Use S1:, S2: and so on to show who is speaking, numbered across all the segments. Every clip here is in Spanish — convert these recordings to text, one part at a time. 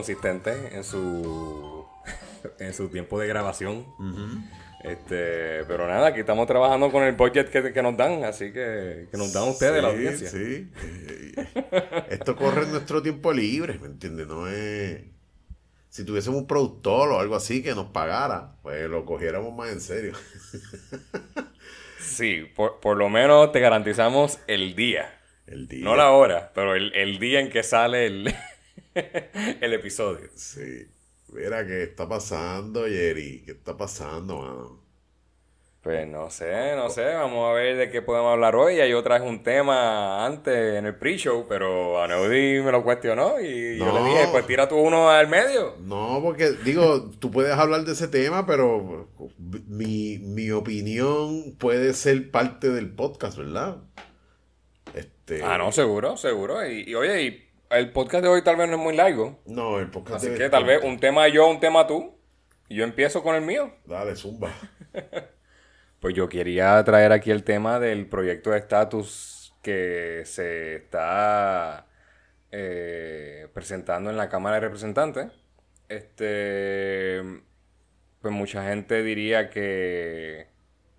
S1: bien inconsistente en su en su tiempo de grabación. Este, pero nada, aquí estamos trabajando con el budget que, que nos dan, así que, que nos dan ustedes la audiencia.
S2: Sí, Eh, Esto corre en nuestro tiempo libre, ¿me entiendes? No es. Si tuviésemos un productor o algo así que nos pagara, pues lo cogiéramos más en serio.
S1: Sí, por, por lo menos te garantizamos el día.
S2: El día.
S1: No la hora, pero el, el día en que sale el, el episodio.
S2: Sí. Mira, ¿qué está pasando, Jerry? ¿Qué está pasando, mano?
S1: Pues no sé, no sé, vamos a ver de qué podemos hablar hoy. Ya yo traje un tema antes en el pre-show, pero Aneudi me lo cuestionó y yo
S2: No.
S1: le dije, pues tira tú uno al medio.
S2: No, porque digo, tú puedes hablar de ese tema, pero mi, mi opinión puede ser parte del podcast, ¿verdad? Este,
S1: Ah, no, seguro, seguro. Y, y, oye, y el podcast de hoy tal vez no es muy largo.
S2: No, el podcast
S1: Así que tal vez un tema yo, un tema tú. Y yo empiezo con el mío.
S2: Dale, zumba.
S1: Pues yo quería traer aquí el tema del proyecto de estatus que se está eh, presentando en la Cámara de Representantes. Este, pues mucha gente diría que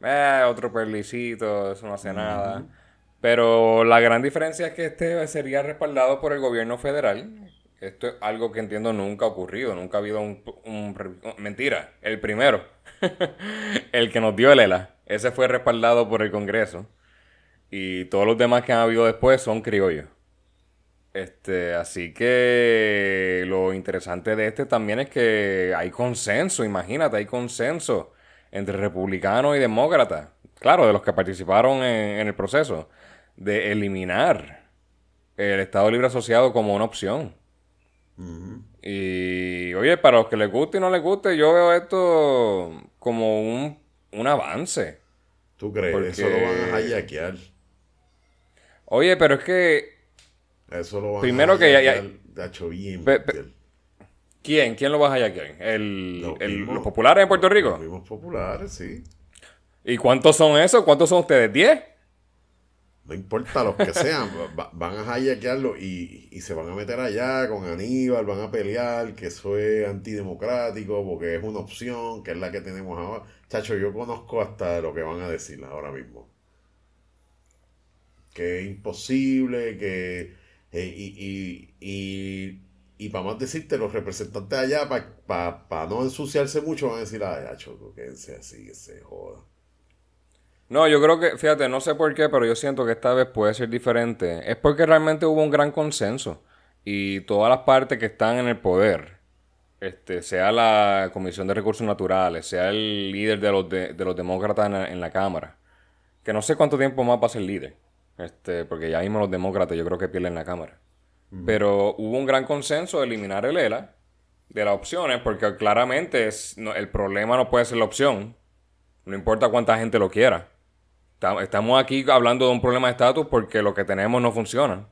S1: "Eh, otro perlicito, eso no hace nada. Pero la gran diferencia es que este sería respaldado por el gobierno federal. Esto es algo que entiendo nunca ha ocurrido. Nunca ha habido un... mentira, el primero. el que nos dio el ELA. Ese fue respaldado por el Congreso. Y todos los demás que han habido después son criollos. Este, así que lo interesante de este también es que hay consenso, imagínate, hay consenso entre republicanos y demócratas, claro, de los que participaron en, en el proceso, de eliminar el Estado Libre Asociado como una opción. Y oye, para los que les guste y no les guste, yo veo esto como un, un avance.
S2: ¿Tú crees?
S1: Porque-
S2: Eso lo van a hayaquear.
S1: Oye, pero es que
S2: Eso lo van
S1: Primero
S2: a
S1: que ya-
S2: bien,
S1: Pe- pe-. ¿quién? ¿Quién lo va a hayaquear? ¿El,
S2: Los
S1: el-
S2: mismos-
S1: ¿Los populares en Puerto
S2: Los
S1: Rico?
S2: mismos populares, sí.
S1: ¿Y cuántos son esos? ¿Cuántos son ustedes? ¿10?
S2: No importa los que sean, va- van a hayaquearlo y, y se van a meter allá con Aníbal, van a pelear, que eso es antidemocrático, porque es una opción, que es la que tenemos ahora. Chacho, yo conozco hasta lo que van a decir ahora mismo. Que es imposible, que... eh, y, y, y, y para más decirte, los representantes allá, para no ensuciarse mucho, van a decir, ay, chacho, quédense así, que se joda.
S1: No, yo creo que, fíjate, no sé por qué, pero yo siento que esta vez puede ser diferente. Es porque realmente hubo un gran consenso. Y todas las partes que están en el poder, este, sea la Comisión de Recursos Naturales, sea el líder de los, de, de los demócratas en la, en la Cámara, que no sé cuánto tiempo más va a ser líder, este, porque ya mismo los demócratas yo creo que pierden la Cámara. Pero hubo un gran consenso de eliminar el ELA de las opciones, porque claramente es, no- el problema no puede ser la opción, no importa cuánta gente lo quiera. Estamos aquí hablando de un problema de estatus porque lo que tenemos no funciona.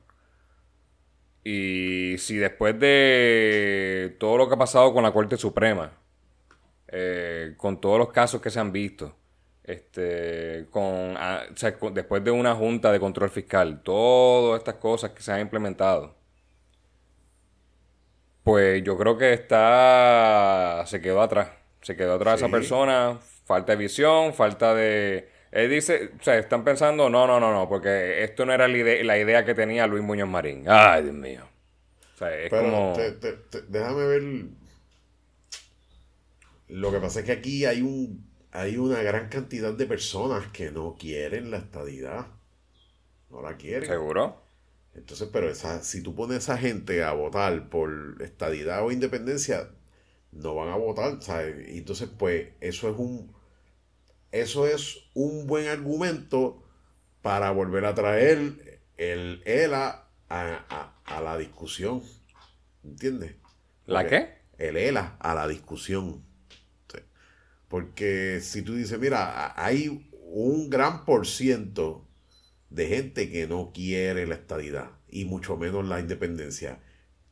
S1: Y si después de todo lo que ha pasado con la Corte Suprema, eh, con todos los casos que se han visto, este, con, ah, o sea, con- después de una junta de control fiscal, todas estas cosas que se han implementado, pues yo creo que está, se quedó atrás, se quedó atrás esa
S2: Sí.
S1: persona, falta de visión, falta de... Él dice, o sea, están pensando, no, no, no, no, porque esto no era la idea, la idea que tenía Luis Muñoz Marín. Ay, Dios mío. O sea, es
S2: Pero
S1: como...
S2: te- te- te- déjame ver. Lo que pasa es que aquí hay un hay una gran cantidad de personas que no quieren la estadidad. No la quieren.
S1: ¿Seguro?
S2: Entonces, pero esa, si tú pones a esa gente a votar por estadidad o independencia, no van a votar, ¿sabes? Y entonces, pues, eso es un eso es un buen argumento para volver a traer el ELA a, a- a la discusión. ¿Entiendes?
S1: ¿La
S2: Porque
S1: qué?
S2: El ELA a la discusión. Sí. Porque si tú dices, mira, hay un gran por ciento de gente que no quiere la estadidad y mucho menos la independencia.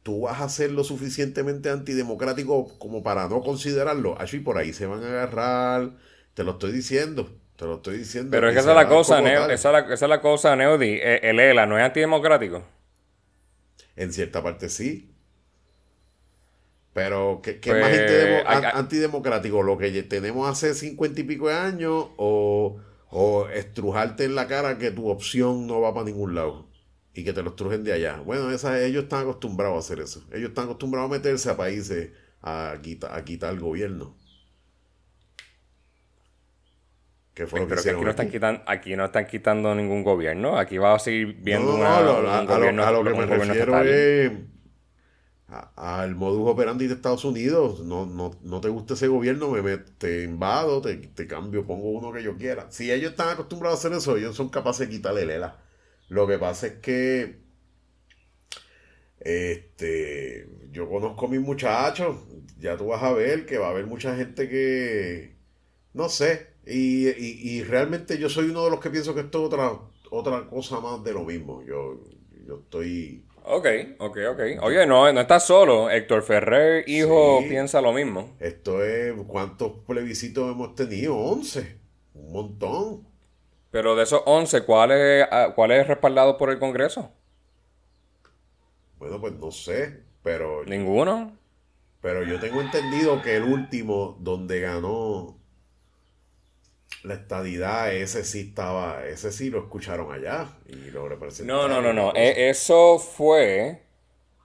S2: tú vas a ser lo suficientemente antidemocrático como para no considerarlo. Así por ahí se van a agarrar, te lo estoy diciendo. Te lo estoy diciendo.
S1: Pero es que esa es la cosa, Neo, esa, es la, cosa, Neody. El ELA no es antidemocrático.
S2: En cierta parte sí. Pero, ¿qué, qué más pues, antidemocrático? ¿Lo que tenemos hace cincuenta y pico de años o, o estrujarte en la cara que tu opción no va para ningún lado? y que te los trujen de allá. Bueno, esa, ellos están acostumbrados a hacer eso. Ellos están acostumbrados a meterse a países a, quitar, a quitar el gobierno.
S1: Que fue lo que aquí, no están quitando, aquí no están quitando ningún gobierno. Aquí va a seguir viendo una, a, un gobierno,
S2: a, lo, que me refiero es al modus operandi de Estados Unidos. No, no, no te gusta ese gobierno, me, te invado, te, te, cambio, pongo uno que yo quiera. Si ellos están acostumbrados a hacer eso, ellos son capaces de quitarle el ELA. Lo que pasa es que este, yo conozco a mis muchachos, ya tú vas a ver que va a haber mucha gente que, no sé, y, realmente yo soy uno de los que pienso que esto es otra, otra cosa más de lo mismo. Yo, yo estoy...
S1: Ok, ok, ok. Oye, no, no estás solo. Héctor Ferrer, hijo, piensa lo mismo.
S2: Esto es, ¿cuántos plebiscitos hemos tenido? 11. Un montón.
S1: Pero de esos 11, ¿cuál es, ah, ¿cuál es respaldado por el Congreso?
S2: Bueno, pues no sé, pero...
S1: ¿Ninguno?
S2: Pero yo tengo entendido que el último donde ganó la estadidad, ese sí estaba, ese sí lo escucharon allá y lo representaron.
S1: No, no, no, no. E, eso fue,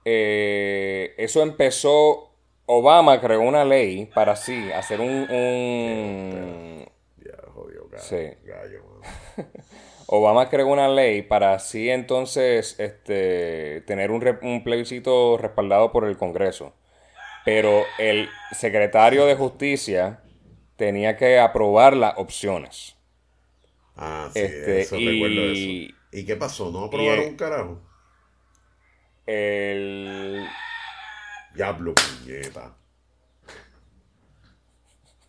S1: eh, eso empezó, Obama creó una ley para así hacer un...
S2: Ya, jodió, sí. gallo
S1: Obama creó una ley para así entonces este, tener un, un, plebiscito respaldado por el Congreso. Pero el secretario de Justicia tenía que aprobar las opciones.
S2: Ah, sí, este, eso y, recuerdo eso. ¿Y qué pasó? ¿No aprobaron un carajo?
S1: El...
S2: Diablo, puñeta.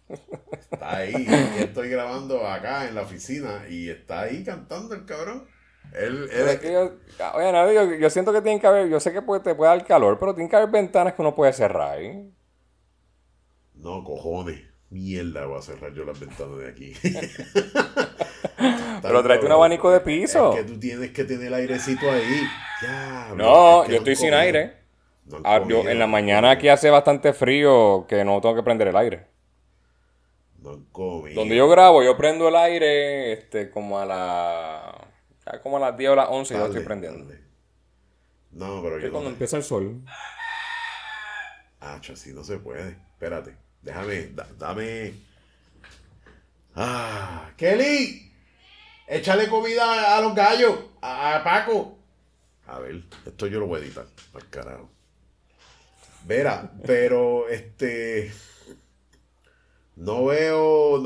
S2: Está ahí, estoy grabando acá en la oficina y está ahí cantando el cabrón. Él,
S1: yo, oye, yo, siento que tiene que haber, yo sé que puede, te puede dar calor, pero tiene que haber ventanas que uno puede cerrar. ¿eh?
S2: No, cojones. Mierda, voy a cerrar yo las ventanas de aquí.
S1: pero tráete un abanico de piso.
S2: Es que tú tienes que tener el airecito ahí.
S1: no, yo estoy sin aire. Ah, en la mañana aquí hace bastante frío que no tengo que prender el aire. Donde yo grabo, yo prendo el aire este, como a la. como a las 10 o las 11 yo estoy prendiendo.
S2: No, pero yo.
S1: cuando empieza el sol.
S2: Ah, así no se puede. Espérate. Déjame. dame. Ah. ¡Kelly! Échale comida a los gallos. A, Paco. A ver, esto yo lo voy a editar. Al carajo. Verá, pero este. No veo.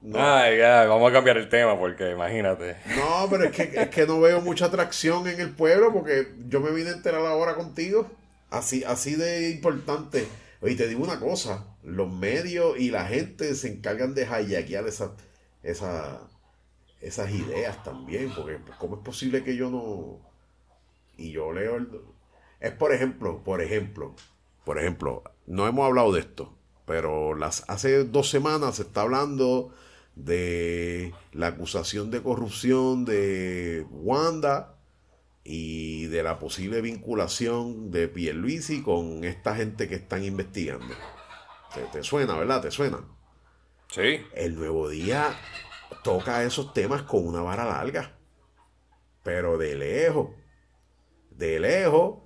S1: No, Ay, ya, vamos a cambiar el tema porque imagínate.
S2: No, pero es que, es que no veo mucha atracción en el pueblo porque yo me vine a enterar ahora contigo. Así, así de importante. Oye, te digo una cosa, los medios y la gente se encargan de hayaquear esas esa, esas ideas también, porque ¿cómo es posible que yo no... Y yo leo el... Es por ejemplo, por ejemplo, por ejemplo, no hemos hablado de esto, pero las, hace dos semanas se está hablando de la acusación de corrupción de Wanda y de la posible vinculación de Pierluisi con esta gente que están investigando. ¿Te, suena, verdad? ¿Te suena?
S1: Sí.
S2: El nuevo día toca esos temas con una vara larga, pero de lejos, de lejos,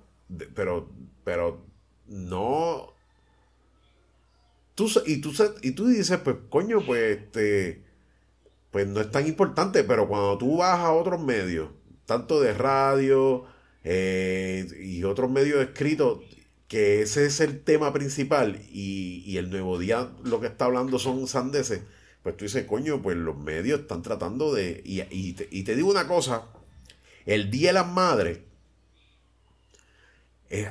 S2: pero, pero no y, tú, y tú dices, pues coño, pues este, pues no es tan importante, pero cuando tú vas a otros medios, tanto de radio eh, y otros medios escritos, que ese es el tema principal y, el nuevo día lo que está hablando son sandeces, pues tú dices, coño, pues los medios están tratando de... Y, y, y te digo una cosa, el Día de las Madres eh,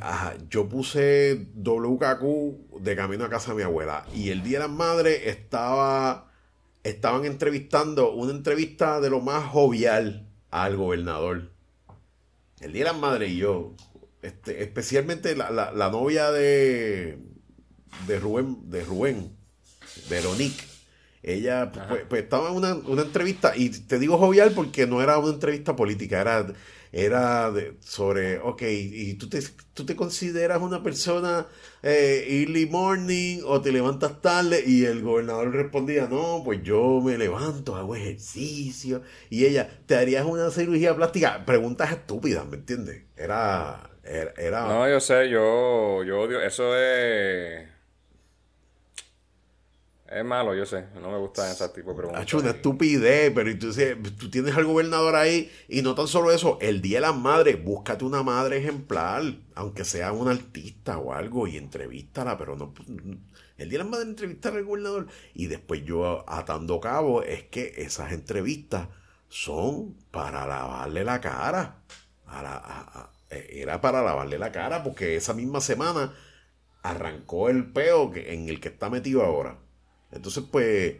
S2: yo puse WKQ de camino a casa de mi abuela y el día de las madres estaba estaban entrevistando una entrevista de lo más jovial al gobernador. El día de las madres y yo, este, especialmente la, la, la novia de, de Rubén, de Rubén, Veronique. Ella pues, pues, estaba en una, una, entrevista, y te digo jovial porque no era una entrevista política, era, era de, sobre, ok, ¿y tú te, tú te consideras una persona eh, early morning o te levantas tarde? Y el gobernador respondía, no, pues yo me levanto, hago ejercicio. Y ella, ¿te harías una cirugía plástica? Preguntas estúpidas, ¿me entiendes? Era, era, era...
S1: No, yo sé, yo, yo odio, eso es es malo, yo sé. No me gusta ese tipo de preguntas.
S2: hecho una estupidez, pero entonces tú tienes al gobernador ahí y no tan solo eso, el Día de las Madres, búscate una madre ejemplar, aunque sea un artista o algo, y entrevístala, pero no... El Día de las Madres entrevistar al gobernador. Y después yo atando cabo es que esas entrevistas son para lavarle la cara. era para lavarle la cara porque esa misma semana arrancó el peo en el que está metido ahora. Entonces, pues,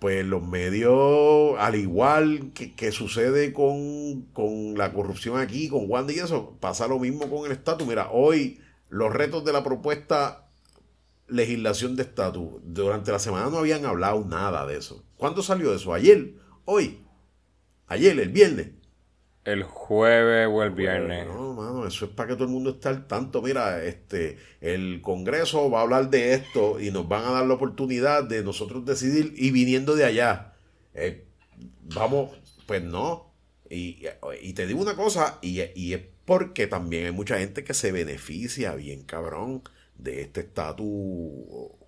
S2: pues los medios, al igual que, sucede con, la corrupción aquí, con Wanda y eso, pasa lo mismo con el estatus. Mira, hoy los retos de la propuesta legislación de estatus, durante la semana no habían hablado nada de eso. ¿Cuándo salió eso? ¿Ayer? ¿Hoy? ¿Ayer? ¿El viernes?
S1: El jueves o el viernes.
S2: No, mano, eso es para que todo el mundo esté al tanto. Mira, este, el Congreso va a hablar de esto y nos van a dar la oportunidad de nosotros decidir y viniendo de allá. Eh, vamos, pues no. Y, te digo una cosa, y, y, es porque también hay mucha gente que se beneficia bien cabrón de este estatus.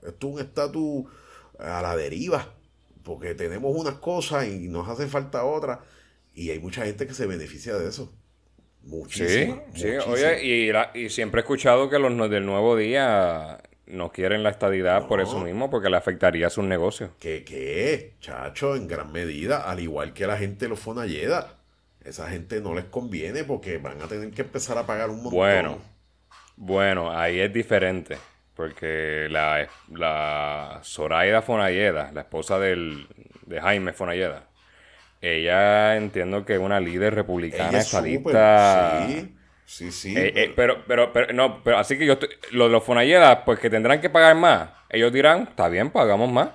S2: Esto es un estatus a la deriva, porque tenemos unas cosas y nos hace falta otras. Y hay mucha gente que se beneficia de eso.
S1: Muchísimo. Sí, sí. Oye, y, siempre he escuchado que los del nuevo día no quieren la estadidad por eso mismo, porque le afectaría a sus negocios.
S2: ¿Qué, qué? Chacho, en gran medida, al igual que la gente de los Fonalleda. Esa gente no les conviene porque van a tener que empezar a pagar un montón.
S1: Bueno, bueno, ahí es diferente. Porque la, la Zoraida Fonalleda, la esposa del, de Jaime Fonalleda, ella entiendo que es una líder republicana estadista.
S2: Sí, sí, sí.
S1: Eh, eh, pero, pero, pero, no, pero así que yo estoy, los de los Fonalleda, pues que tendrán que pagar más. Ellos dirán, está bien, pagamos más.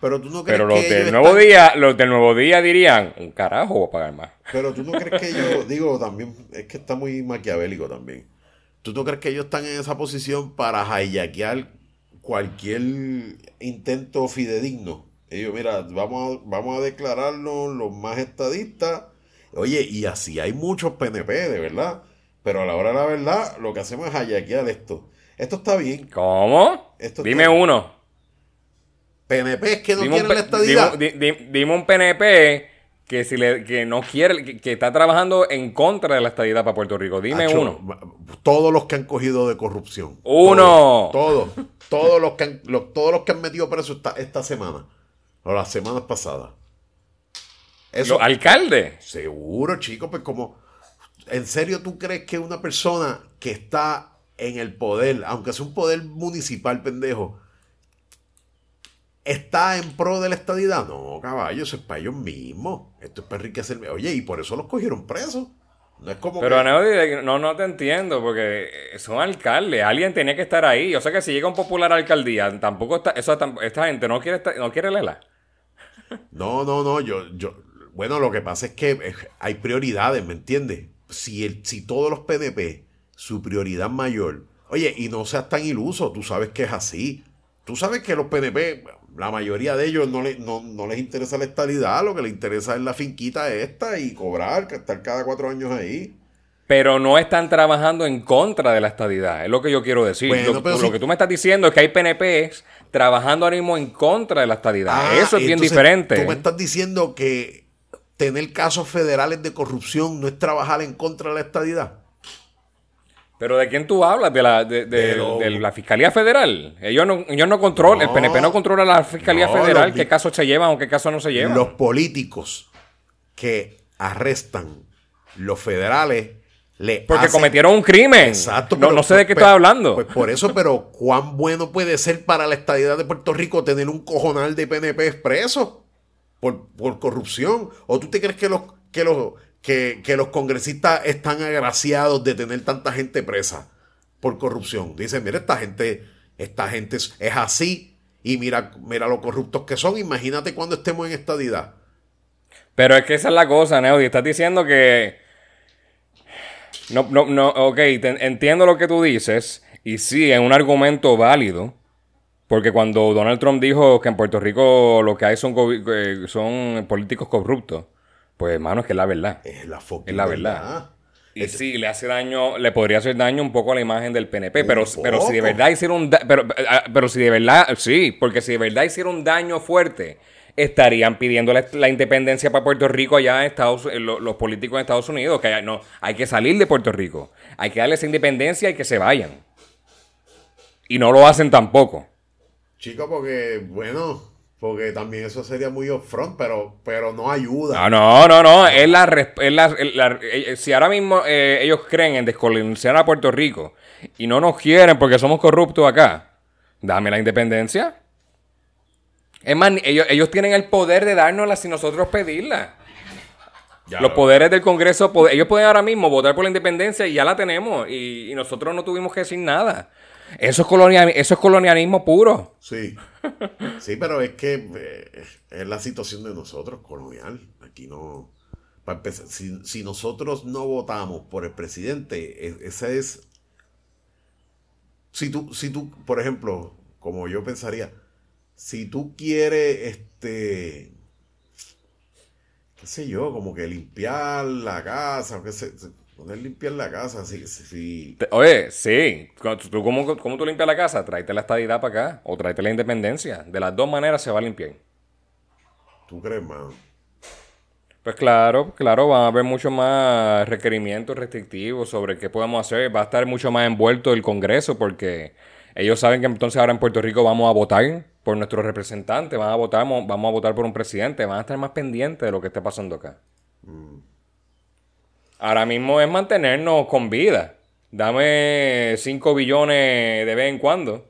S2: Pero tú no crees
S1: Pero los del nuevo día, los del nuevo día dirían, un carajo voy a pagar más.
S2: Pero tú no crees que ellos, digo, también, es que está muy maquiavélico también. ¿Tú no crees que ellos están en esa posición para hayaquear cualquier intento fidedigno? Ellos, mira, vamos a, vamos a declararnos los más estadistas. Oye, y así hay muchos PNP, de verdad. Pero a la hora de la verdad, lo que hacemos es hayaquear esto. Esto está bien.
S1: ¿Cómo? dime uno.
S2: PNP es que no quieren la estadidad.
S1: Dime, un PNP que si le, que no quiere, que, está trabajando en contra de la estadidad para Puerto Rico. Dime uno.
S2: Todos los que han cogido de corrupción.
S1: Uno.
S2: Todos. Todos, los, que han, todos los que han metido preso esta, esta semana. O las semanas pasadas.
S1: Eso, alcalde?
S2: Seguro, chico, pues como... ¿En serio tú crees que una persona que está en el poder, aunque sea un poder municipal, pendejo, está en pro de la estadidad? No, caballo, eso es para ellos mismos. Esto es para enriquecerme. Oye, y por eso los cogieron presos. No es como
S1: Pero no, no te entiendo, porque son alcaldes. Alguien tenía que estar ahí. O sea que si llega un popular alcaldía, tampoco está, eso, esta gente no quiere estar, no quiere leerla.
S2: No, no, no, yo, yo, bueno, lo que pasa es que eh, hay prioridades, ¿me entiendes? Si, el, si todos los PNP, su prioridad mayor, oye, y no seas tan iluso, tú sabes que es así. Tú sabes que los PNP, la mayoría de ellos no, le, no, no les interesa la estabilidad, lo que les interesa es la finquita esta y cobrar, estar cada cuatro años ahí.
S1: Pero no están trabajando en contra de la estadidad, es lo que yo quiero decir. lo, que tú me estás diciendo es que hay PNPs trabajando ahora mismo en contra de la estadidad. Ah, Eso es bien diferente.
S2: Tú me estás diciendo que tener casos federales de corrupción no es trabajar en contra de la estadidad.
S1: ¿Pero de quién tú hablas? ¿De la, de, la Fiscalía Federal? Ellos no, ellos no controlan, el PNP no controla la Fiscalía Federal, qué casos se llevan o qué casos no se llevan.
S2: Los políticos que arrestan los federales
S1: porque cometieron un crimen. Exacto. no, sé de qué estás hablando.
S2: Pues por eso, pero ¿cuán bueno puede ser para la estadidad de Puerto Rico tener un cojonal de PNP expreso por, por corrupción? ¿O tú te crees que los, que los, que, los congresistas están agraciados de tener tanta gente presa por corrupción. Dicen, mira, esta gente, esta gente es, así y mira, mira lo corruptos que son. Imagínate cuando estemos en estadidad.
S1: Pero es que esa es la cosa, Neody. Estás diciendo que. No, no, no, ok, entiendo lo que tú dices. Y sí, es un argumento válido. Porque cuando Donald Trump dijo que en Puerto Rico lo que hay son, eh, son políticos corruptos, pues hermano, es que es la verdad.
S2: Es la, es la verdad.
S1: Y sí, le hace daño, le podría hacer daño un poco a la imagen del PNP, pero, pero si de verdad hicieron un pero, ah, pero si de verdad, sí, porque si de verdad hicieron un daño fuerte, estarían pidiendo la, independencia para Puerto Rico allá en Estados los políticos en Estados Unidos, que no, hay que salir de Puerto Rico, hay que darles independencia y que se vayan. Y no lo hacen tampoco.
S2: Chico, porque, bueno, porque también eso sería muy upfront, pero, pero no ayuda.
S1: No, no, no, no. Es la, eh, eh, si ahora mismo eh, ellos creen en descolonizar a Puerto Rico y no nos quieren porque somos corruptos acá, dame la independencia. Es más, ellos, tienen el poder de dárnosla sin nosotros pedirla. Los poderes del Congreso, ellos pueden ahora mismo votar por la independencia y ya la tenemos. Y, y nosotros no tuvimos que decir nada. Eso es, eso es colonialismo puro.
S2: Sí. Sí, pero es que eh, es la situación de nosotros, colonial. Aquí no. Para empezar, si, nosotros no votamos por el presidente, e, ese es. Si tú, si tú, por ejemplo, como yo pensaría, si tú quieres, este. qué sé yo, como que limpiar la casa, o qué sé Poner limpiar la casa, sí. sí.
S1: Oye, sí. ¿Tú, cómo, ¿Cómo tú limpias la casa? Tráete la estadidad para acá. O tráete la independencia. De las dos maneras se va a limpiar.
S2: ¿Tú crees, man?
S1: Pues claro, claro, van a haber mucho más requerimientos restrictivos sobre qué podemos hacer. Va a estar mucho más envuelto el Congreso porque ellos saben que entonces ahora en Puerto Rico vamos a votar por nuestros representantes, van a votar, vamos a votar por un presidente, van a estar más pendientes de lo que esté pasando acá. Mm. Ahora mismo es mantenernos con vida. Dame 5 billones de vez en cuando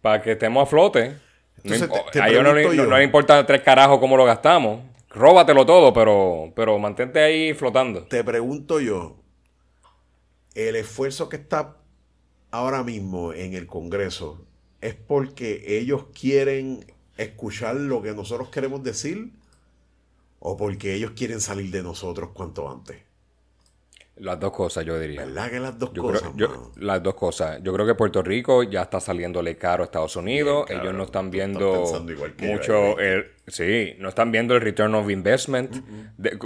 S1: para que estemos a flote. a ellos no, le importa tres carajos cómo lo gastamos. Róbatelo todo, pero, pero mantente ahí flotando.
S2: Te pregunto yo, el esfuerzo que está ahora mismo en el Congreso es porque ellos quieren escuchar lo que nosotros queremos decir o porque ellos quieren salir de nosotros cuanto antes.
S1: Las dos cosas, yo diría.
S2: ¿Verdad que las dos cosas?
S1: las dos cosas. Yo creo que Puerto Rico ya está saliéndole caro a Estados Unidos. Ellos no están viendo mucho. el, sí, no están viendo el return of investment.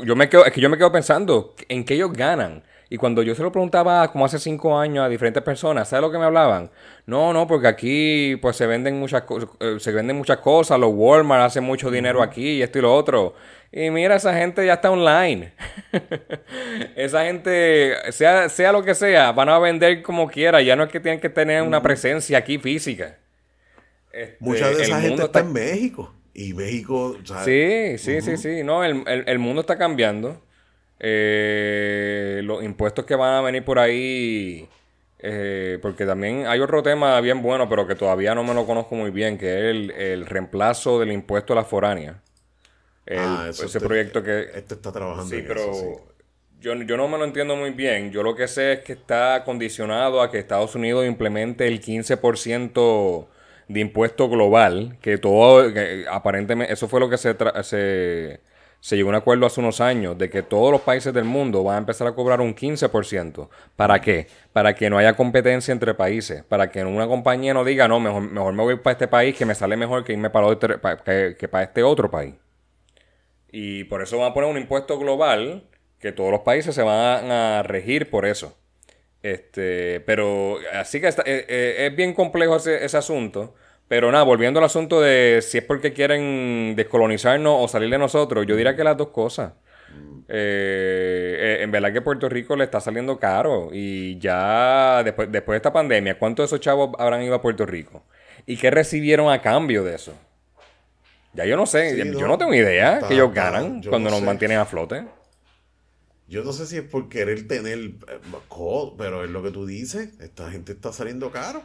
S1: yo me quedo, es que yo me quedo pensando en qué ellos ganan. Y cuando yo se lo preguntaba como hace cinco años a diferentes personas, ¿sabes lo que me hablaban? No, no, porque aquí pues se venden muchas cosas, eh, se venden muchas cosas, los Walmart hacen mucho dinero aquí y esto y lo otro. Y mira, esa gente ya está online. esa gente, sea, sea lo que sea, van a vender como quiera. Ya no es que tienen que tener una presencia aquí física.
S2: Este, Mucha de esa gente está... en México. Y México,
S1: Sí, sí, sí, sí. No, el, mundo está cambiando. Eh, los impuestos que van a venir por ahí. Eh, porque también hay otro tema bien bueno, pero que todavía no me lo conozco muy bien, que es el, el reemplazo del impuesto a la foránea ah, ese proyecto que...
S2: Este está trabajando
S1: sí, pero Yo, yo no me lo entiendo muy bien. Yo lo que sé es que está condicionado a que Estados Unidos implemente el 15% de impuesto global, que todo, aparentemente, eso fue lo que se, se, se llegó a un acuerdo hace unos años, de que todos los países del mundo van a empezar a cobrar un 15%. ¿Para qué? Para que no haya competencia entre países, para que una compañía no diga, no, mejor, mejor me voy para este país que me sale mejor que irme para, que para este otro país. Y por eso van a poner un impuesto global que todos los países se van a, regir por eso. Este, pero así que eh, eh, es bien complejo ese, asunto. Pero nada, volviendo al asunto de si es porque quieren descolonizarnos o salir de nosotros, yo diría que las dos cosas. Eh, en verdad que Puerto Rico le está saliendo caro y ya después, después de esta pandemia, ¿cuántos de esos chavos habrán ido a Puerto Rico? ¿Y qué recibieron a cambio de eso? Ya yo no sé, yo no tengo idea que ellos ganan cuando nos mantienen a flote.
S2: Yo no sé si es por querer tener, eh, pero es lo que tú dices, esta gente está saliendo caro.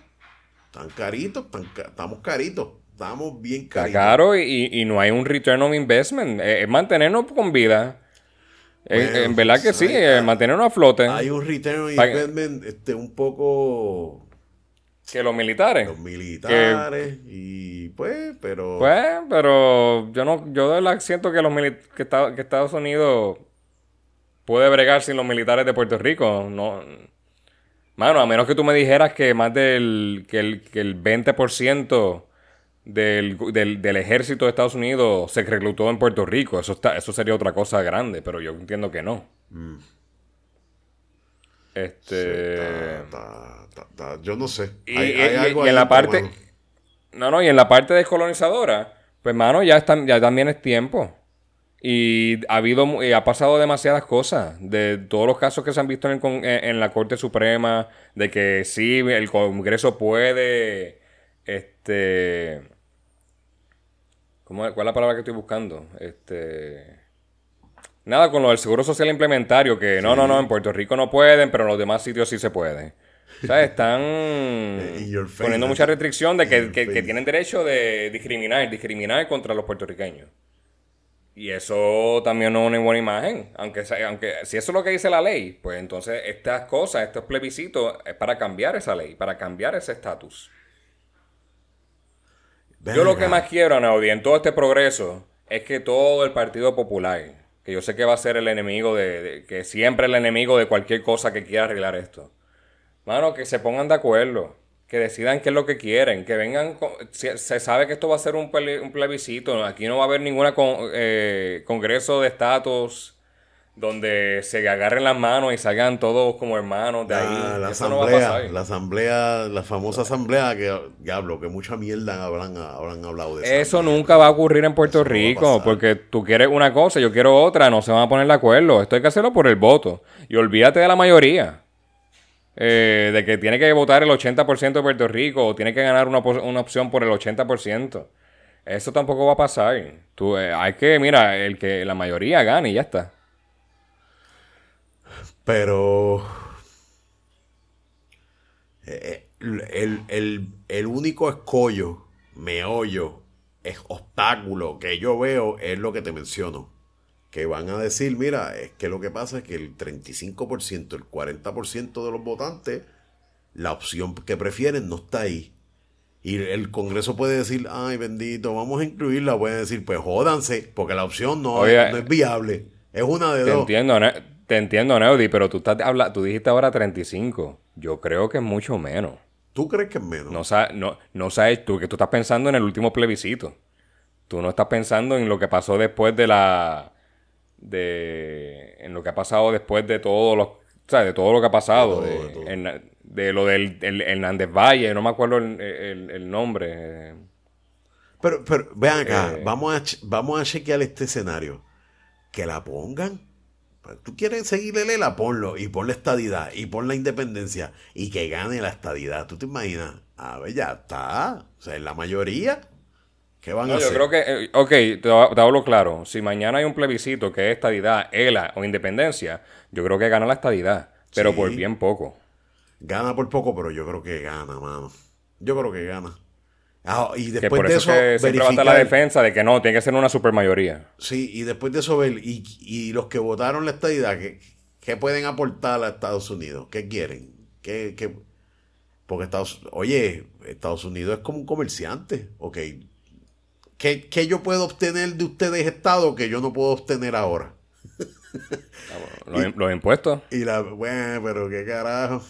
S2: Están caritos, estamos caritos, estamos bien caritos.
S1: Está caro y, no hay un return of investment, es, mantenernos con vida. en, verdad que sí, eh, mantenerlo a flote.
S2: Hay un return on investment este, un poco...
S1: Que los militares.
S2: Los militares y pues, pero...
S1: Pues, pero yo no, yo de verdad siento que los que, que Estados Unidos puede bregar sin los militares de Puerto Rico. No, Mano, a menos que tú me dijeras que más del que el, que el 20% del, del, ejército de Estados Unidos se reclutó en Puerto Rico, eso, está, eso sería otra cosa grande, pero yo entiendo que no. Mm. Este.
S2: yo no sé.
S1: Y, en la parte. No, no, y en la parte descolonizadora, pues, mano, ya, están, ya también es tiempo. Y ha habido, ha pasado demasiadas cosas, de todos los casos que se han visto en, la Corte Suprema, de que sí, el Congreso puede, este, ¿cómo, ¿cuál es la palabra que estoy buscando? Este, nada, con lo del Seguro Social Implementario, que no, no, no, en Puerto Rico no pueden, pero en los demás sitios sí se puede. O sea, están poniendo mucha restricción de que, que tienen derecho de discriminar, discriminar contra los puertorriqueños. Y eso también no es una buena imagen. Aunque, aunque si eso es lo que dice la ley, pues entonces estas cosas, estos plebiscitos, es para cambiar esa ley, para cambiar ese estatus. Yo lo que más quiero, Anaudi, en todo este progreso, es que todo el Partido Popular, que yo sé que va a ser el enemigo de, que siempre el enemigo de cualquier cosa que quiera arreglar esto. Mano, que se pongan de acuerdo que decidan qué es lo que quieren, que vengan, se, sabe que esto va a ser un, plebiscito, aquí no va a haber ningún eh, congreso de estatus donde se agarren las manos y salgan todos como hermanos de ahí.
S2: La asamblea, la asamblea, la famosa asamblea que, diablo, que mucha mierda habrán, habrán hablado de
S1: eso. Eso nunca va a ocurrir en Puerto Rico, porque tú quieres una cosa, yo quiero otra, no se van a poner de acuerdo. Esto hay que hacerlo por el voto. Y olvídate de la mayoría. Eh, de que tiene que votar el 80% de Puerto Rico o tiene que ganar una, opción por el 80%. Eso tampoco va a pasar. Eh, hay que, mira, el que la mayoría gane y ya está.
S2: Pero eh, el, el, el único escollo, meollo, es obstáculo que yo veo es lo que te menciono que van a decir, mira, es que lo que pasa es que el 35%, el 40% de los votantes, la opción que prefieren no está ahí. Y el Congreso puede decir, ay bendito, vamos a incluirla. Puede decir, pues jódanse, porque la opción no, es, viable. Es una de
S1: te
S2: dos.
S1: Entiendo, te entiendo, Neudi, pero tú, estás habla, tú dijiste ahora 35. Yo creo que es mucho menos.
S2: ¿Tú crees que es menos?
S1: No, no, no sabes tú, que tú estás pensando en el último plebiscito. Tú no estás pensando en lo que pasó después de la de en lo que ha pasado después de todo lo, de todo lo que ha pasado, de, lo del Hernández Valle, no me acuerdo el, nombre.
S2: Pero, pero vean acá, eh, vamos, a, vamos a chequear este escenario. Que la pongan. Tú quieres seguirle la ponlo y pon la estadidad y pon la independencia y que gane la estadidad. ¿Tú te imaginas? A ver, ya está. O sea, en la mayoría. ¿Qué van a hacer?
S1: Yo creo que, eh, ok, te, hablo claro. Si mañana hay un plebiscito que es estadidad, ELA o independencia, yo creo que gana la estadidad, pero por bien poco.
S2: Gana por poco, pero yo creo que gana, mano. Yo creo que gana. Ah, y después de eso, que
S1: siempre va a estar la defensa de que no, tiene que ser una supermayoría.
S2: Sí, y después de eso ver, y, y los que votaron la estadidad, ¿qué, ¿qué, pueden aportar a Estados Unidos? ¿Qué quieren? ¿Qué, qué? Porque Estados, oye, Estados Unidos es como un comerciante, ok, ¿Qué, yo puedo obtener de ustedes, Estado, que yo no puedo obtener ahora?
S1: los, impuestos.
S2: Y la, bueno, pero qué carajo.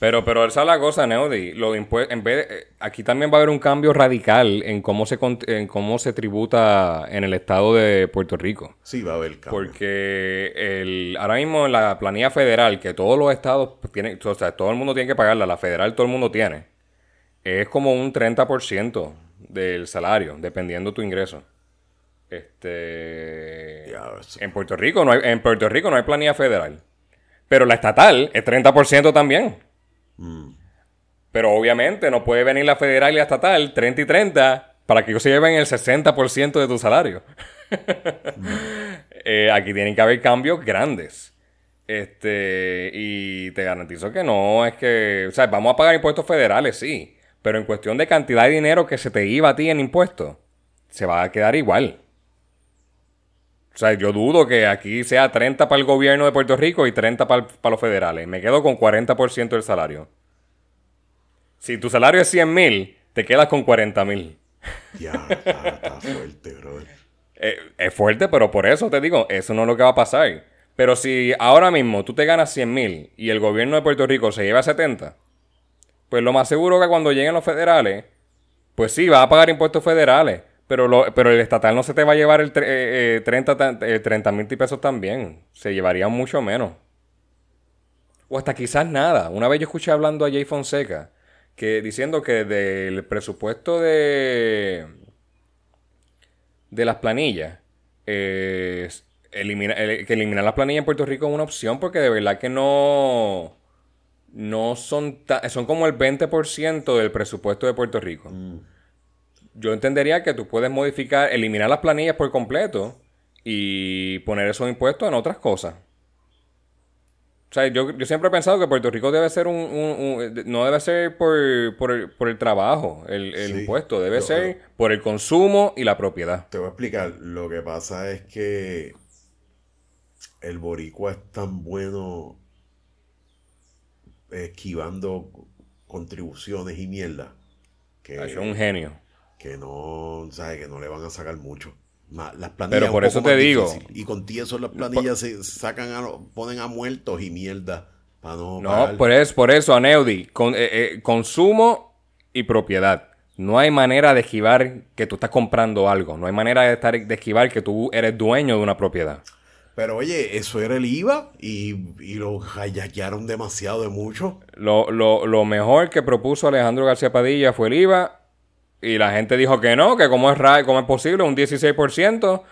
S1: Pero, pero esa es la cosa, Neody. Los en vez eh, aquí también va a haber un cambio radical en cómo se en cómo se tributa en el estado de Puerto Rico.
S2: Sí, va a haber cambio.
S1: Porque el, ahora mismo en la planilla federal, que todos los estados tienen, o sea, todo el mundo tiene que pagarla, la federal todo el mundo tiene, es como un 30% del salario, dependiendo tu ingreso. Este. en Puerto Rico no hay, en Puerto Rico no hay planilla federal. Pero la estatal es 30% también. Mm. Pero obviamente no puede venir la federal y la estatal 30 y 30 para que ellos se lleven el 60% de tu salario. Mm. Eh, aquí tienen que haber cambios grandes. Este, y te garantizo que no es que, o sea, vamos a pagar impuestos federales, sí. Pero en cuestión de cantidad de dinero que se te iba a ti en impuestos, se va a quedar igual. O sea, yo dudo que aquí sea 30 para el gobierno de Puerto Rico y 30 para, los federales. Me quedo con 40% del salario. Si tu salario es 100 mil, te quedas con 40 mil.
S2: Ya, está, fuerte, bro.
S1: Eh, es fuerte, pero por eso te digo, eso no es lo que va a pasar. Pero si ahora mismo tú te ganas 100 mil y el gobierno de Puerto Rico se lleva 70, pues lo más seguro que cuando lleguen los federales, pues sí, va a pagar impuestos federales. Pero, lo, pero el estatal no se te va a llevar el 30 eh, mil pesos también. Se llevaría mucho menos. O hasta quizás nada. Una vez yo escuché hablando a Jay Fonseca que diciendo que del presupuesto de de las planillas eh, que eliminar las planillas en Puerto Rico es una opción porque de verdad que no no son son como el 20% del presupuesto de Puerto Rico. Mm yo entendería que tú puedes modificar, eliminar las planillas por completo y poner esos impuestos en otras cosas. O sea, yo, siempre he pensado que Puerto Rico debe ser un... no debe ser por, el, trabajo, el, impuesto, debe ser por el consumo y la propiedad.
S2: Te voy a explicar. Lo que pasa es que el boricua es tan bueno esquivando contribuciones y mierda.
S1: Que, es un genio
S2: que no, ¿sabes? Que no le van a sacar mucho. Las
S1: planillas Pero por eso te digo.
S2: Y con eso las planillas se sacan ponen a muertos y mierda. Para no,
S1: no por eso, por eso, Aneudi, con, eh, eh, consumo y propiedad. No hay manera de esquivar que tú estás comprando algo. No hay manera de, estar, de esquivar que tú eres dueño de una propiedad.
S2: Pero oye, eso era el IVA y, y lo hayaquearon demasiado de mucho.
S1: Lo, lo, lo mejor que propuso Alejandro García Padilla fue el IVA y la gente dijo que no, que cómo es, cómo es posible, un 16%.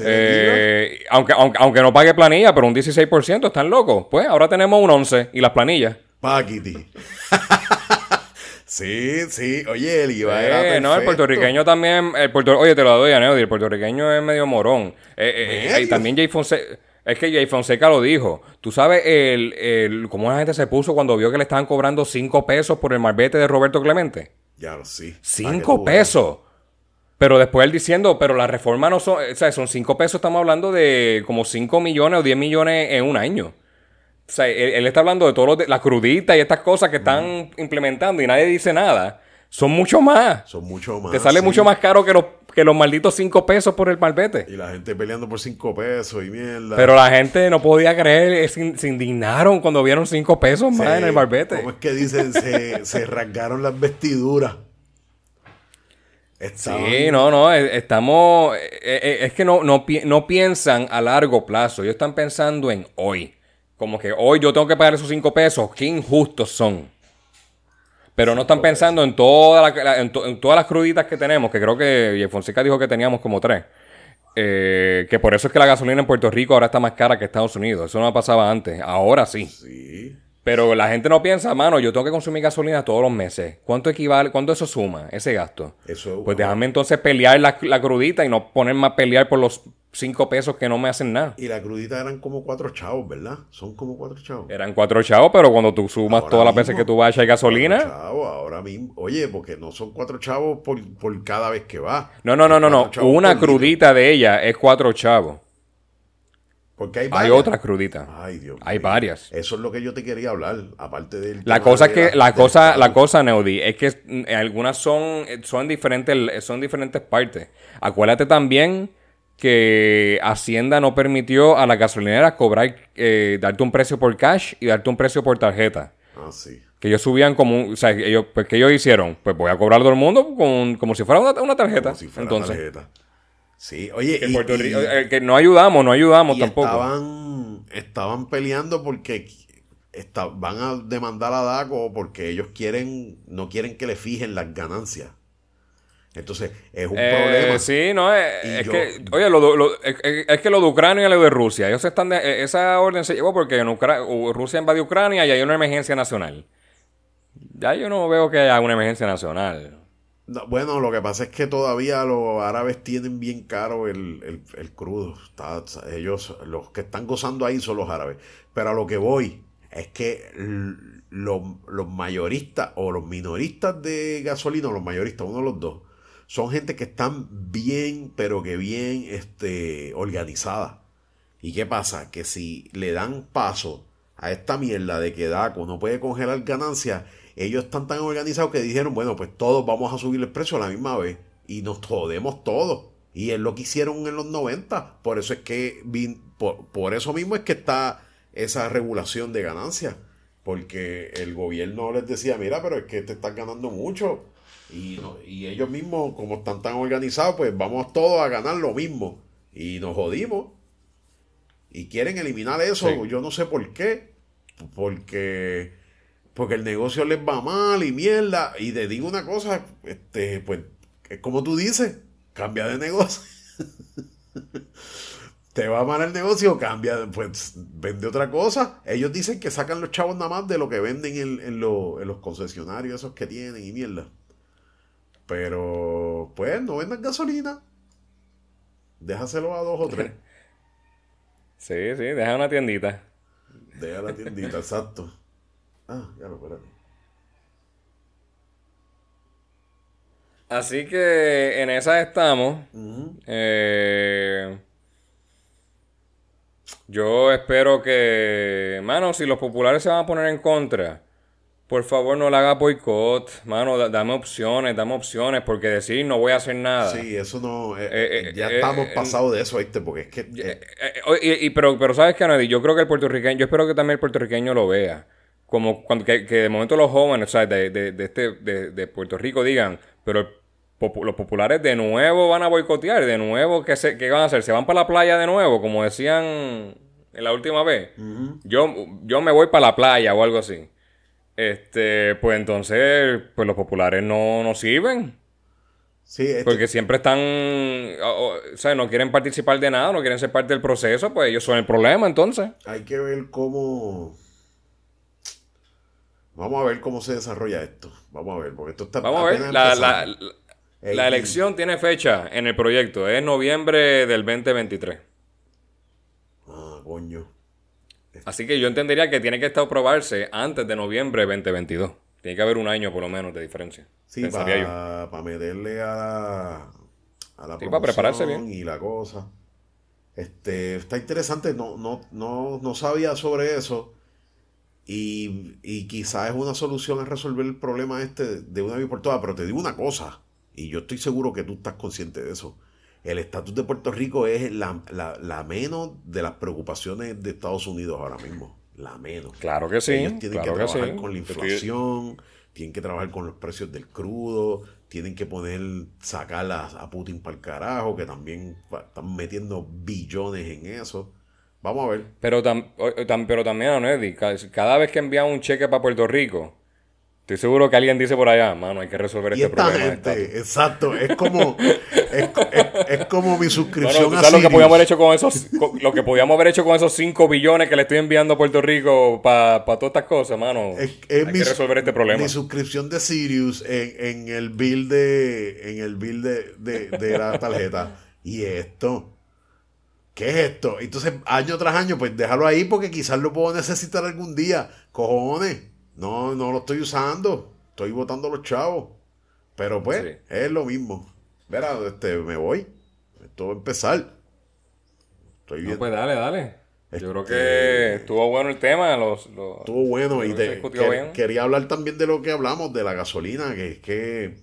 S1: Eh, aunque, aunque, aunque no pague planilla, pero un 16%, están locos. Pues ahora tenemos un 11 y las planillas.
S2: Paquiti. sí, sí. Oye, el IVA era
S1: No, el puertorriqueño también... El puerto, oye, te lo doy a Neody. El puertorriqueño es medio morón. Eh, eh, y también Jay Fonseca... Es que Jay Fonseca lo dijo. Tú sabes el, el, cómo la gente se puso cuando vio que le estaban cobrando 5 pesos por el marbete de Roberto Clemente.
S2: Ya lo sí.
S1: Cinco pesos. Pero después él diciendo, pero la reforma no son, o sea, son cinco pesos, estamos hablando de como cinco millones o diez millones en un año. O sea, él, está hablando de todo la crudita y estas cosas que están implementando y nadie dice nada. Son mucho más.
S2: Son mucho más.
S1: Te sale mucho más caro que los, que los malditos cinco pesos por el malvete.
S2: Y la gente peleando por cinco pesos y mierda.
S1: Pero la gente no podía creer, se, indignaron cuando vieron cinco pesos más en el malvete.
S2: ¿Cómo es que dicen? se, se rasgaron las vestiduras.
S1: Sí, no, no, eh, estamos... Eh, eh, es que no, no, no piensan a largo plazo, ellos están pensando en hoy. Como que hoy yo tengo que pagar esos cinco pesos, qué injustos son. Pero no están pensando en, toda en, todas las cruditas que tenemos, que creo que Fonseca dijo que teníamos como tres. Eh, que por eso es que la gasolina en Puerto Rico ahora está más cara que Estados Unidos. Eso no pasaba antes. Ahora sí.
S2: Sí.
S1: Pero la gente no piensa, mano, yo tengo que consumir gasolina todos los meses. ¿Cuánto equivale? ¿Cuánto eso suma, ese gasto?
S2: Eso,
S1: pues déjame entonces pelear la, la, crudita y no ponerme a pelear por los cinco pesos que no me hacen nada.
S2: Y la crudita eran como cuatro chavos, ¿verdad? Son como cuatro chavos.
S1: Eran cuatro chavos, pero cuando tú sumas todas las veces que tú vas a echar gasolina.
S2: Chavos, ahora mismo. Oye, porque no son cuatro chavos por, cada vez que va.
S1: No, no, no, no, no. Una crudita de ella es cuatro chavos.
S2: Porque hay,
S1: hay otras cruditas.
S2: Ay, Dios
S1: hay varias.
S2: Eso es lo que yo te quería hablar, aparte del.
S1: La cosa es que la cosa, la cosa, Neudi, es que mm, algunas son son diferentes son diferentes partes. Acuérdate también que Hacienda no permitió a las gasolineras cobrar, eh, darte un precio por cash y darte un precio por tarjeta.
S2: Ah, sí.
S1: Que ellos subían como, o sea, ellos, pues, ¿qué ellos hicieron? Pues voy a cobrar a todo el mundo como si fuera una, tarjeta. Como si fuera Entonces, tarjeta.
S2: Sí, oye,
S1: que, y, eh, que no ayudamos, no ayudamos tampoco.
S2: Estaban, estaban peleando porque van a demandar a DACO porque ellos quieren, no quieren que le fijen las ganancias. Entonces, es un eh, problema.
S1: Sí, no, es, que, oye, lo, es, que lo de Ucrania y lo de Rusia, ellos están eh, esa orden se llevó porque en Rusia invadió Ucrania y hay una emergencia nacional. Ya yo no veo que haya una emergencia nacional.
S2: Bueno, lo que pasa es que todavía los árabes tienen bien caro el, crudo. ellos, los que están gozando ahí son los árabes. Pero a lo que voy es que los, los mayoristas o los minoristas de gasolina, o los mayoristas, uno de los dos, son gente que están bien, pero que bien este, organizada. ¿Y qué pasa? Que si le dan paso a esta mierda de que DACO no puede congelar ganancias, ellos están tan organizados que dijeron, bueno, pues todos vamos a subir el precio a la misma vez y nos jodemos todos. Y es lo que hicieron en los 90. Por eso es que, por, por eso mismo es que está esa regulación de ganancias. Porque el gobierno les decía, mira, pero es que te estás ganando mucho. Y, y ellos mismos, como están tan organizados, pues vamos todos a ganar lo mismo. Y nos jodimos. Y quieren eliminar eso. Yo no sé por qué. Porque, porque el negocio les va mal y mierda. Y te digo una cosa, este, pues, es como tú dices, cambia de negocio. te va mal el negocio, cambia, pues vende otra cosa. Ellos dicen que sacan los chavos nada más de lo que venden en, en los concesionarios esos que tienen y mierda. Pero, pues, no vendan gasolina. Déjaselo a dos o tres.
S1: Sí, sí, deja una tiendita.
S2: Deja la tiendita, exacto. Ah, ya lo espérate.
S1: Así que en esa estamos. eh, yo espero que, mano, si los populares se van a poner en contra, por favor no le haga boicot, mano, dame opciones, dame opciones, porque decir no voy a hacer nada.
S2: Sí, eso no, eh, eh, eh, ya estamos pasados de eso, ¿viste? Porque es que...
S1: Y, pero, pero sabes que, Andy, yo creo que el puertorriqueño, yo espero que también el puertorriqueño lo vea. Como cuando que, de momento los jóvenes, o de, de, de, este, de, de Puerto Rico digan, pero los populares de nuevo van a boicotear, de nuevo, ¿qué, se, ¿qué van a hacer? ¿Se van para la playa de nuevo, como decían en la última vez? yo, yo me voy para la playa o algo así. Este, pues entonces, pues los populares no, no sirven. Sí, este Porque siempre están, o, sea, no quieren participar de nada, no quieren ser parte del proceso, pues ellos son el problema entonces.
S2: Hay que ver cómo... Vamos a ver cómo se desarrolla esto. Vamos a ver, porque esto está...
S1: Vamos a ver, la, la elección tiene fecha en el proyecto, es noviembre del 2023.
S2: Ah, coño.
S1: Así que yo entendería que tiene que estar aprobarse antes de noviembre 2022. Tiene que haber un año por lo menos de diferencia.
S2: Sí, para meterle a, a la
S1: sí, para prepararse bien.
S2: y la cosa. Este, está interesante, no, no, no, no sabía sobre eso. Y, y quizás es una solución a resolver el problema este de una vez por todas. Pero te digo una cosa y yo estoy seguro que tú estás consciente de eso. El estatus de Puerto Rico es la, menos de las preocupaciones de Estados Unidos ahora mismo. La menos.
S1: Claro que sí.
S2: Ellos tienen que trabajar con la inflación, tienen que trabajar con los precios del crudo, tienen que poner, sacar a, Putin para el carajo, que también están metiendo billones en eso. Vamos a ver.
S1: Pero, pero también, Eddie, cada vez que envían un cheque para Puerto Rico, Estoy seguro que alguien dice por allá, mano, hay que resolver este problema.
S2: Gente, exacto, es como, es, como mi suscripción
S1: bueno, ¿tú lo que podíamos haber hecho con esos, lo que podíamos haber hecho con esos 5 billones que le estoy enviando a Puerto Rico para todas estas cosas, mano? hay que resolver este problema.
S2: Mi suscripción de Sirius en, el bill de, en el bill de, de la tarjeta. y esto. ¿Qué es esto? Entonces, año tras año, pues déjalo ahí porque quizás lo puedo necesitar algún día. Cojones. No, no lo estoy usando. Estoy votando los chavos. Pero pues, es lo mismo. Verá, este, me voy. Esto va a empezar.
S1: Estoy bien. pues dale, dale. Yo creo este, que estuvo bueno el tema. Los,
S2: estuvo bueno y te, quería hablar también de lo que hablamos, de la gasolina, que es que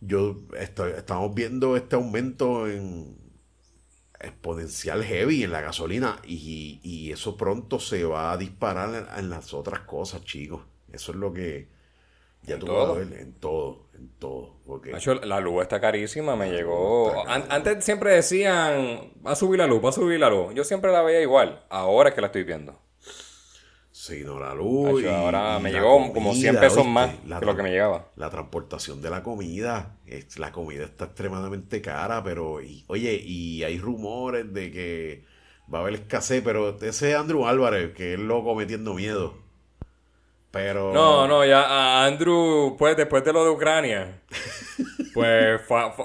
S2: yo estoy, estamos viendo este aumento en exponencial heavy en la gasolina y, eso pronto se va a disparar en, las otras cosas, chicos. Eso es lo que ya tú ver en todo, en todo. Porque...
S1: la luz está carísima, me llegó... antes siempre decían, va a subir la luz, va a subir la luz. Yo siempre la veía igual, ahora es que la estoy viendo.
S2: Sí, no, la luz.
S1: ahora me llegó como 100 pesos más que lo que me llegaba.
S2: La transportación de la comida. Es, la comida está extremadamente cara, pero. oye, y hay rumores de que va a haber escasez, pero ese Andrew Álvarez, que es loco metiendo miedo. Pero.
S1: No, no, ya Andrew, pues después de lo de Ucrania, pues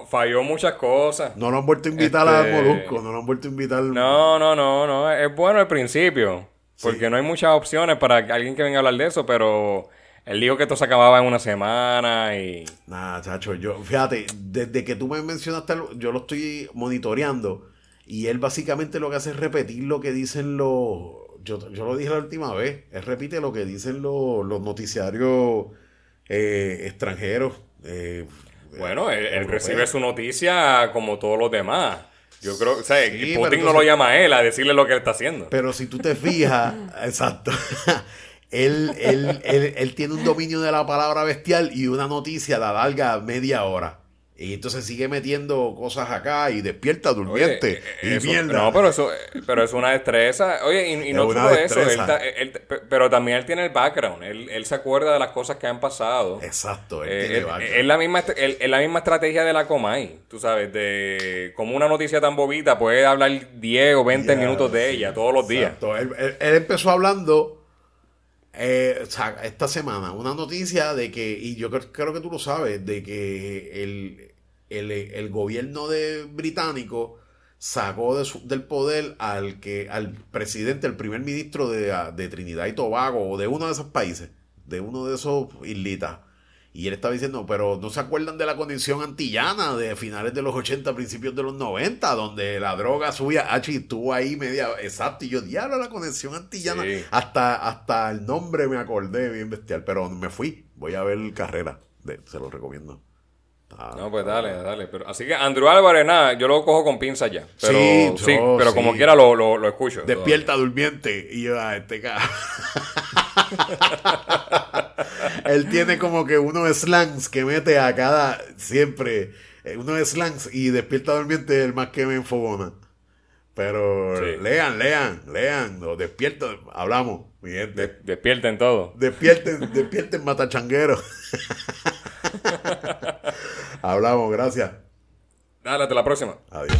S1: falló muchas cosas.
S2: No lo han vuelto a invitar a este, Molusco, no lo han vuelto a invitar.
S1: No, no, no, no. Es bueno al principio. Porque no hay muchas opciones para alguien que venga a hablar de eso, pero Él dijo que esto se acababa en una semana y...
S2: Nada, chacho, yo, fíjate, desde que tú me mencionaste, yo lo estoy monitoreando y él básicamente lo que hace es repetir lo que dicen los... Yo, yo lo dije la última vez, él repite lo que dicen los, los noticiarios eh, extranjeros. Eh,
S1: bueno, él, recibe su noticia como todos los demás. Yo creo, o sea, Putin no lo llama a él a decirle lo que él está haciendo.
S2: Pero si tú te fijas, exacto, él, él, él, él, tiene un dominio de la palabra bestial y una noticia la larga media hora. Y entonces sigue metiendo cosas acá y despierta durmiente. y mierda.
S1: No, pero eso pero es una destreza. Oye, y, no solo eso, pero también él tiene el background. Él, se acuerda de las cosas que han pasado.
S2: Exacto.
S1: Eh, es la misma es la misma estrategia de la Comay. Tú sabes, de como una noticia tan bobita, puede hablar 10 o 20 minutos de ella todos los días.
S2: Él, él, empezó hablando eh, esta semana una noticia de que, y yo creo, que tú lo sabes, de que el, el, gobierno de británico sacó del poder al que al presidente, el primer ministro de, de, Trinidad y Tobago o de uno de esos países, de uno de esos islitas. Y él estaba diciendo, pero ¿no se acuerdan de la condición antillana de finales de los 80, principios de los 90, donde la droga subía, H y estuvo ahí media, exacto, y yo, diablo, la conexión antillana, hasta, hasta el nombre me acordé bien bestial, pero me fui, voy a ver carrera, se lo recomiendo.
S1: no, pues dale, dale. Pero, así que Andrew Álvarez, nada, yo lo cojo con pinza ya. Pero, sí, pero como quiera lo, lo, escucho.
S2: Despierta durmiente y yo, a este cara. Él tiene como que unos slangs que mete a cada, siempre, eh, unos slangs y despierta durmiente el más que me enfogona. Pero lean, lean, lean, o despierten, hablamos, mi gente.
S1: despierten todo.
S2: Despierten, despierten matachangueros. hablamos, gracias.
S1: Dale, hasta la próxima.
S2: Adiós.